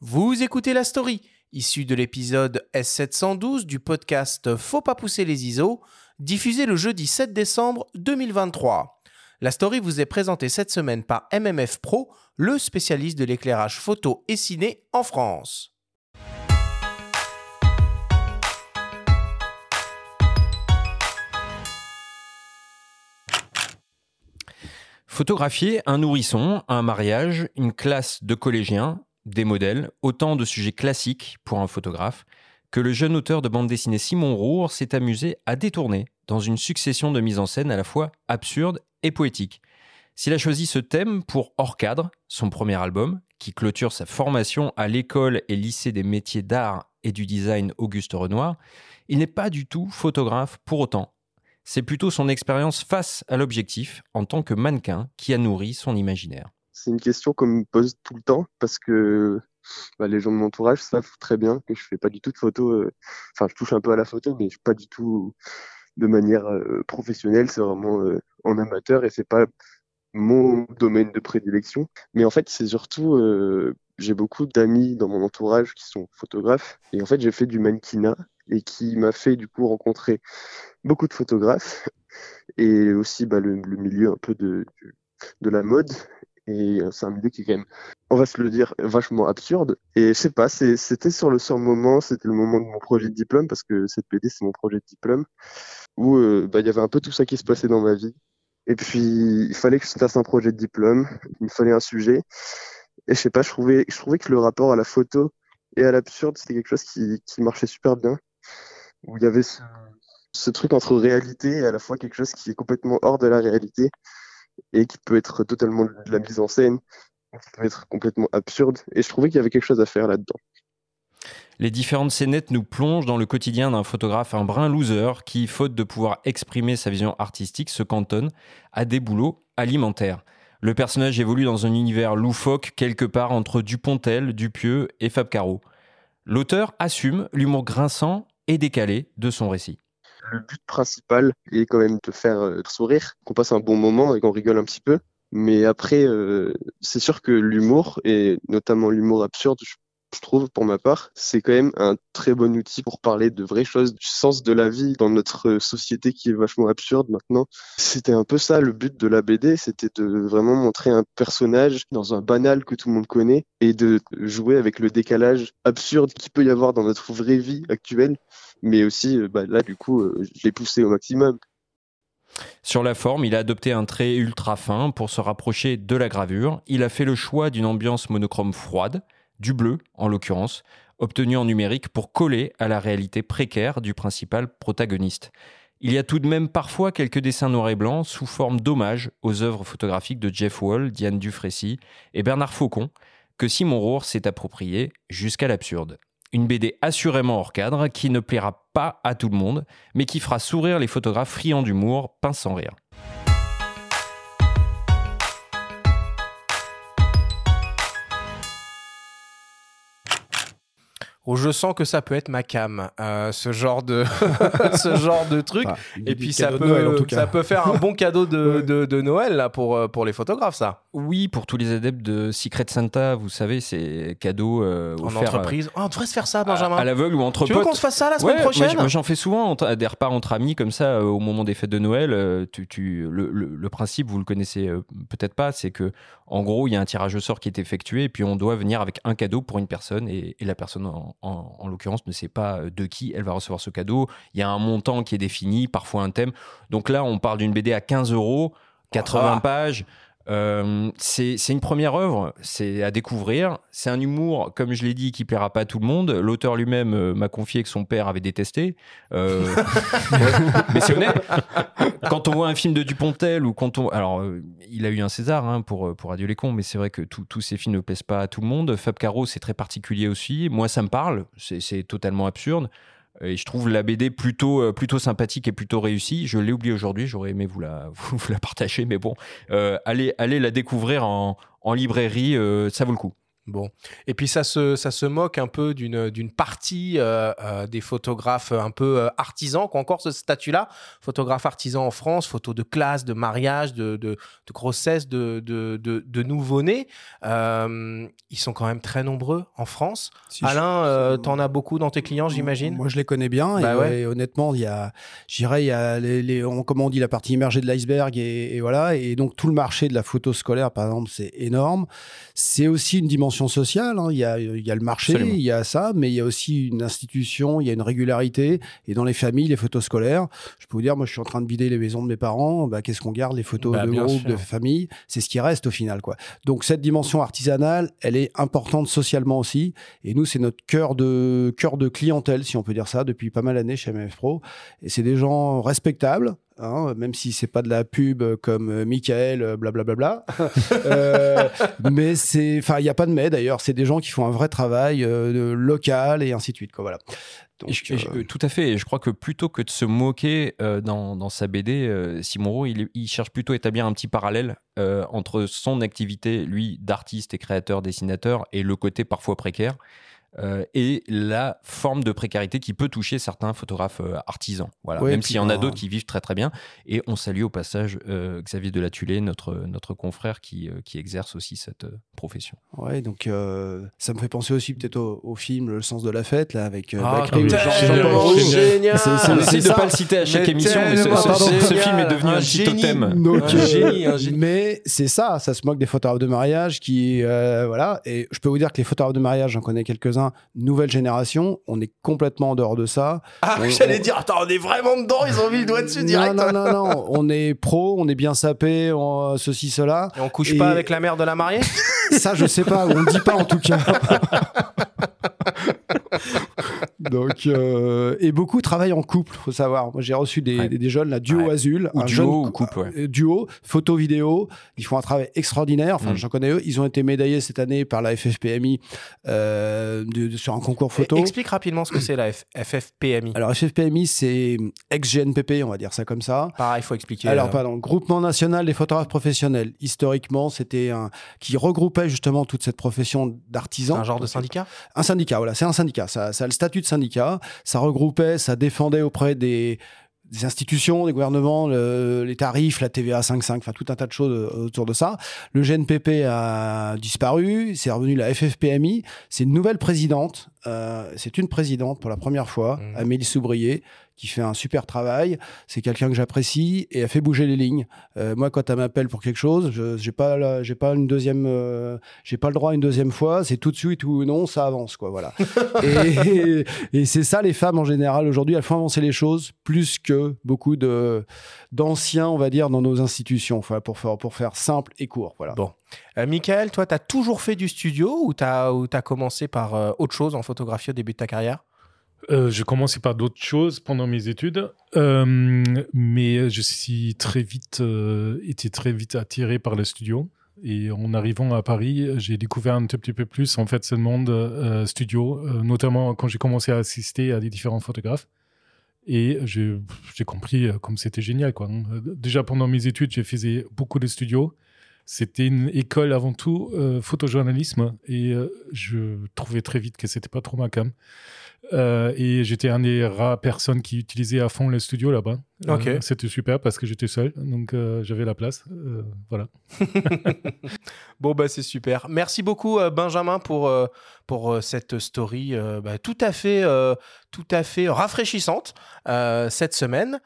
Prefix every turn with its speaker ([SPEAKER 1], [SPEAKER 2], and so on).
[SPEAKER 1] Vous écoutez la story, issue de l'épisode S712 du podcast Faut pas pousser les ISO, diffusé le jeudi 7 décembre 2023. La story vous est présentée cette semaine par MMF Pro, le spécialiste de l'éclairage photo et ciné en France.
[SPEAKER 2] Photographier un nourrisson, un mariage, une classe de collégiens, des modèles, autant de sujets classiques pour un photographe que le jeune auteur de bande dessinée Simon Roure s'est amusé à détourner dans une succession de mises en scène à la fois absurdes et poétiques. S'il a choisi ce thème pour Hors cadre, son premier album, qui clôture sa formation à l'école et lycée des métiers d'art et du design Auguste Renoir, il n'est pas du tout photographe pour autant. C'est plutôt son expérience face à l'objectif en tant que mannequin qui a nourri son imaginaire.
[SPEAKER 3] C'est une question qu'on me pose tout le temps parce que bah, les gens de mon entourage savent très bien que je fais pas du tout de photos. euh, Enfin, je touche un peu à la photo, mais je pas du tout de manière euh, professionnelle. C'est vraiment euh, en amateur et c'est pas mon domaine de prédilection. Mais en fait, c'est surtout, j'ai beaucoup d'amis dans mon entourage qui sont photographes et en fait, j'ai fait du mannequinat et qui m'a fait du coup rencontrer beaucoup de photographes et aussi bah, le, milieu un peu de la mode. Et euh, c'est un milieu qui est quand même, on va se le dire, vachement absurde. Et je sais pas, c'était sur le le moment, c'était le moment de mon projet de diplôme, parce que cette BD, c'est mon projet de diplôme, où euh, bah, il y avait un peu tout ça qui se passait dans ma vie. Et puis, il fallait que je fasse un projet de diplôme, il me fallait un sujet. Et je sais pas, je trouvais, je trouvais que le rapport à la photo et à l'absurde, c'était quelque chose qui, qui marchait super bien. Où il y avait ce, ce truc entre réalité et à la fois quelque chose qui est complètement hors de la réalité et qui peut être totalement de la mise en scène, qui peut être complètement absurde. Et je trouvais qu'il y avait quelque chose à faire là-dedans.
[SPEAKER 2] Les différentes scénettes nous plongent dans le quotidien d'un photographe, un brin loser qui, faute de pouvoir exprimer sa vision artistique, se cantonne à des boulots alimentaires. Le personnage évolue dans un univers loufoque quelque part entre Dupontel, Dupieux et Fab Caro. L'auteur assume l'humour grinçant et décalé de son récit.
[SPEAKER 3] Le but principal est quand même de faire euh, sourire, qu'on passe un bon moment et qu'on rigole un petit peu. Mais après, euh, c'est sûr que l'humour, et notamment l'humour absurde, je trouve pour ma part, c'est quand même un très bon outil pour parler de vraies choses, du sens de la vie dans notre société qui est vachement absurde maintenant. C'était un peu ça le but de la BD, c'était de vraiment montrer un personnage dans un banal que tout le monde connaît et de jouer avec le décalage absurde qu'il peut y avoir dans notre vraie vie actuelle mais aussi euh, bah, là du coup euh, je l'ai poussé au maximum
[SPEAKER 2] Sur la forme, il a adopté un trait ultra fin pour se rapprocher de la gravure. Il a fait le choix d'une ambiance monochrome froide, du bleu en l'occurrence, obtenu en numérique pour coller à la réalité précaire du principal protagoniste. Il y a tout de même parfois quelques dessins noirs et blancs sous forme d'hommage aux œuvres photographiques de Jeff Wall, Diane Dufrécy et Bernard Faucon, que Simon Rohr s'est approprié jusqu'à l'absurde. Une BD assurément hors cadre qui ne plaira pas à tout le monde, mais qui fera sourire les photographes friands d'humour, pince sans rire.
[SPEAKER 1] Oh, je sens que ça peut être ma cam, euh, ce genre de ce genre de truc.
[SPEAKER 4] Enfin,
[SPEAKER 1] Et puis ça
[SPEAKER 4] cadeau
[SPEAKER 1] peut,
[SPEAKER 4] de Noël, en tout cas.
[SPEAKER 1] ça peut faire un bon cadeau de,
[SPEAKER 4] Ouais.
[SPEAKER 1] de, de Noël là, pour, euh, pour les photographes, ça.
[SPEAKER 2] Oui, pour tous les adeptes de Secret Santa, vous savez, c'est cadeau euh,
[SPEAKER 1] En
[SPEAKER 2] offert,
[SPEAKER 1] entreprise. Oh, on devrait se faire ça, Benjamin.
[SPEAKER 2] à, à l'aveugle ou entre
[SPEAKER 1] tu veux qu'on se fasse ça la semaine
[SPEAKER 2] Ouais,
[SPEAKER 1] prochaine
[SPEAKER 2] j'en fais souvent entre- des repas entre amis comme ça euh, au moment des fêtes de Noël. euh, tu, tu- le, le- le principe, vous le connaissez euh, peut-être pas, c'est que en gros il y a un tirage au sort qui est effectué et puis on doit venir avec un cadeau pour une personne et, et la personne en, en- en l'occurrence ne sait pas euh, de qui elle va recevoir ce cadeau. Il y a un montant qui est défini, parfois un thème. Donc là on parle d'une BD à 15 euros, 80
[SPEAKER 1] Ah.
[SPEAKER 2] pages. Euh, c'est une première œuvre, c'est à découvrir. C'est un humour, comme je l'ai dit, qui plaira pas à tout le monde. L'auteur lui-même euh, m'a confié que son père avait détesté. Euh, mais c'est honnête. Quand on voit un film de Dupontel ou quand on, alors euh, il a eu un César hein, pour pour Adieu les cons, mais c'est vrai que tous ces films ne plaisent pas à tout le monde. Fab Caro, c'est très particulier aussi. Moi, ça me parle. C'est totalement absurde. Et je trouve la BD plutôt, euh, plutôt sympathique et plutôt réussie. Je l'ai oublié aujourd'hui, j'aurais aimé vous la, vous la partager, mais bon, euh, allez, allez la découvrir en, en librairie, euh, ça vaut le coup.
[SPEAKER 1] Bon. Et puis ça se, ça se moque un peu d'une, partie euh, euh, des photographes un peu euh, artisans qui ont encore ce statut-là. Photographe artisan en France, photos de classe, de mariage, de, de, de grossesse, de, de, de. Euh, ils sont quand même très nombreux en France.
[SPEAKER 4] Si
[SPEAKER 1] Alain, euh, t'en as beaucoup dans tes clients, j'imagine?
[SPEAKER 4] Moi, je les connais bien.
[SPEAKER 1] Bah
[SPEAKER 4] et,
[SPEAKER 1] ouais.
[SPEAKER 4] honnêtement, il y a, je dirais, il y a les, les- on, comment on dit, la partie immergée de l'iceberg et, et voilà. Et donc, tout le marché de la photo scolaire, par exemple, c'est énorme. C'est aussi une dimension sociale. hein. Il, y a, il y a le marché,
[SPEAKER 2] Absolument.
[SPEAKER 4] il y a ça, mais il y a aussi une institution, il y a une régularité. Et dans les familles, les photos scolaires, je peux vous dire, moi, je suis en train de vider les maisons de mes parents. Bah, Qu'est-ce qu'on garde Les photos
[SPEAKER 1] Bah,
[SPEAKER 4] de groupe,
[SPEAKER 1] sûr.
[SPEAKER 4] de famille? C'est ce qui reste au final, quoi. Donc, cette dimension artisanale, elle est importante socialement aussi. Et nous, c'est notre cœur de, cœur de clientèle, si on peut dire ça, depuis pas mal d'années chez MF Pro. Et c'est des gens respectables. Hein, même si c'est pas de la pub comme euh, Michael, euh, blablabla. Euh, mais c'est, enfin, il n'y a pas de mais d'ailleurs. C'est des gens qui font un vrai travail euh, local et ainsi de suite. Quoi, voilà. Donc,
[SPEAKER 2] Et je- et je- tout à fait. Et je crois que plutôt que de se moquer euh, dans, dans sa BD, Simon Rowe, il, il cherche plutôt à établir un petit parallèle entre son activité, lui, d'artiste et créateur, dessinateur, et le côté parfois précaire, euh, et la forme de précarité qui peut toucher certains photographes euh, artisans. Voilà.
[SPEAKER 4] Ouais,
[SPEAKER 2] Même s'il y en a d'autres qui vivent très très bien. Et on salue au passage euh, Xavier Delatulé, notre, notre confrère qui, euh, qui exerce aussi cette euh, profession.
[SPEAKER 4] ouais, donc euh, ça me fait penser aussi peut-être au, au film Le sens de la fête là avec euh,
[SPEAKER 1] Ah,
[SPEAKER 4] Bacri,
[SPEAKER 5] putain,
[SPEAKER 4] Jean-
[SPEAKER 5] génial,
[SPEAKER 2] On essaie de ne pas le citer à chaque
[SPEAKER 1] Mais
[SPEAKER 2] émission, mais ce, film est devenu
[SPEAKER 1] Un
[SPEAKER 2] un, petit
[SPEAKER 1] génie.
[SPEAKER 2] totem.
[SPEAKER 4] Donc,
[SPEAKER 1] Un génie, un génie.
[SPEAKER 4] Mais c'est ça, ça se moque des photographes de mariage qui, euh, voilà. Et je peux vous dire que les photographes de mariage, j'en connais quelques-uns, nouvelle génération, on est complètement en dehors de ça.
[SPEAKER 1] Ah,
[SPEAKER 4] on-
[SPEAKER 1] j'allais
[SPEAKER 4] on-
[SPEAKER 1] dire, attends, on est vraiment dedans, ils ont mis le doigt dessus direct.
[SPEAKER 4] Non, non, non, non. on est pro, on est bien sapé, on- ceci, cela.
[SPEAKER 1] Et on couche
[SPEAKER 4] Et-
[SPEAKER 1] pas avec la mère de la mariée?
[SPEAKER 4] Ça, je sais pas, on ne dit pas en tout cas. Donc, euh, et beaucoup travaillent en couple, faut savoir. Moi, j'ai reçu des,
[SPEAKER 2] Ouais.
[SPEAKER 4] des, des jeunes, là, duo
[SPEAKER 1] Ouais.
[SPEAKER 4] Azul,
[SPEAKER 2] Ou
[SPEAKER 4] un
[SPEAKER 2] duo
[SPEAKER 4] jeune
[SPEAKER 2] ou
[SPEAKER 4] cou-
[SPEAKER 2] couple, ouais.
[SPEAKER 4] euh, duo, photo, vidéo. Ils font un travail extraordinaire. Enfin,
[SPEAKER 2] Mm.
[SPEAKER 4] j'en connais eux. Ils ont été médaillés cette année par la FFPMI euh, de- de- sur un concours photo.
[SPEAKER 1] Explique rapidement ce que c'est la F- FFPMI.
[SPEAKER 4] Alors, FFPMI, c'est ex-GNPP, on va dire ça comme ça.
[SPEAKER 1] Pareil, il faut expliquer.
[SPEAKER 4] Alors,
[SPEAKER 1] euh,
[SPEAKER 4] pardon, Groupement national des photographes professionnels. Historiquement, c'était un qui regroupait justement toute cette profession d'artisan.
[SPEAKER 1] un genre de syndicat?
[SPEAKER 4] Un syndicat, voilà, c'est un syndicat. Ça, ça a le statut de syndicat. Ça regroupait, ça défendait auprès des, institutions, des gouvernements, le- les tarifs, la TVA 5.5, enfin tout un tas de choses euh, autour de ça. Le GNPP a disparu, c'est revenu la FFPMI. C'est une nouvelle présidente. Euh, c'est une présidente pour la première fois,
[SPEAKER 1] Mhm.
[SPEAKER 4] Amélie Soubrier, qui fait un super travail. C'est quelqu'un que j'apprécie et elle fait bouger les lignes. Euh, moi, quand elle m'appelle pour quelque chose, je j'ai pas, j'ai pas une deuxième, euh, j'ai pas le droit à une deuxième fois. C'est tout de suite ou non, ça avance quoi. Voilà. et et c'est ça les femmes en général aujourd'hui, elles font avancer les choses plus que beaucoup de d'anciens, on va dire, dans nos institutions. Enfin, pour faire pour faire simple et court. Voilà.
[SPEAKER 1] Bon. Euh, Michael, toi, tu as toujours fait du studio ou tu as, commencé par euh, autre chose en photographie au début de ta carrière?
[SPEAKER 5] Euh, je commençais par d'autres choses pendant mes études, euh, mais je suis très vite été très vite attiré par le studio. Et en arrivant à Paris, j'ai découvert un tout petit peu plus en fait ce monde studio, notamment quand j'ai commencé à assister à des différents photographes. Et j'ai compris comme c'était génial. Quoi. Euh, Déjà pendant mes études, j'ai fait beaucoup de studios. C'était une école avant tout euh, photojournalisme et euh, je trouvais très vite que c'était pas trop ma cam. Euh, et j'étais un des rares personnes qui utilisait à fond le studio là-bas. C'était super parce que j'étais seul, donc j'avais la place. Voilà.
[SPEAKER 1] Bon, bah, c'est super. Merci beaucoup, Benjamin, pour, pour cette story bah, tout, à fait, tout à fait rafraîchissante cette semaine.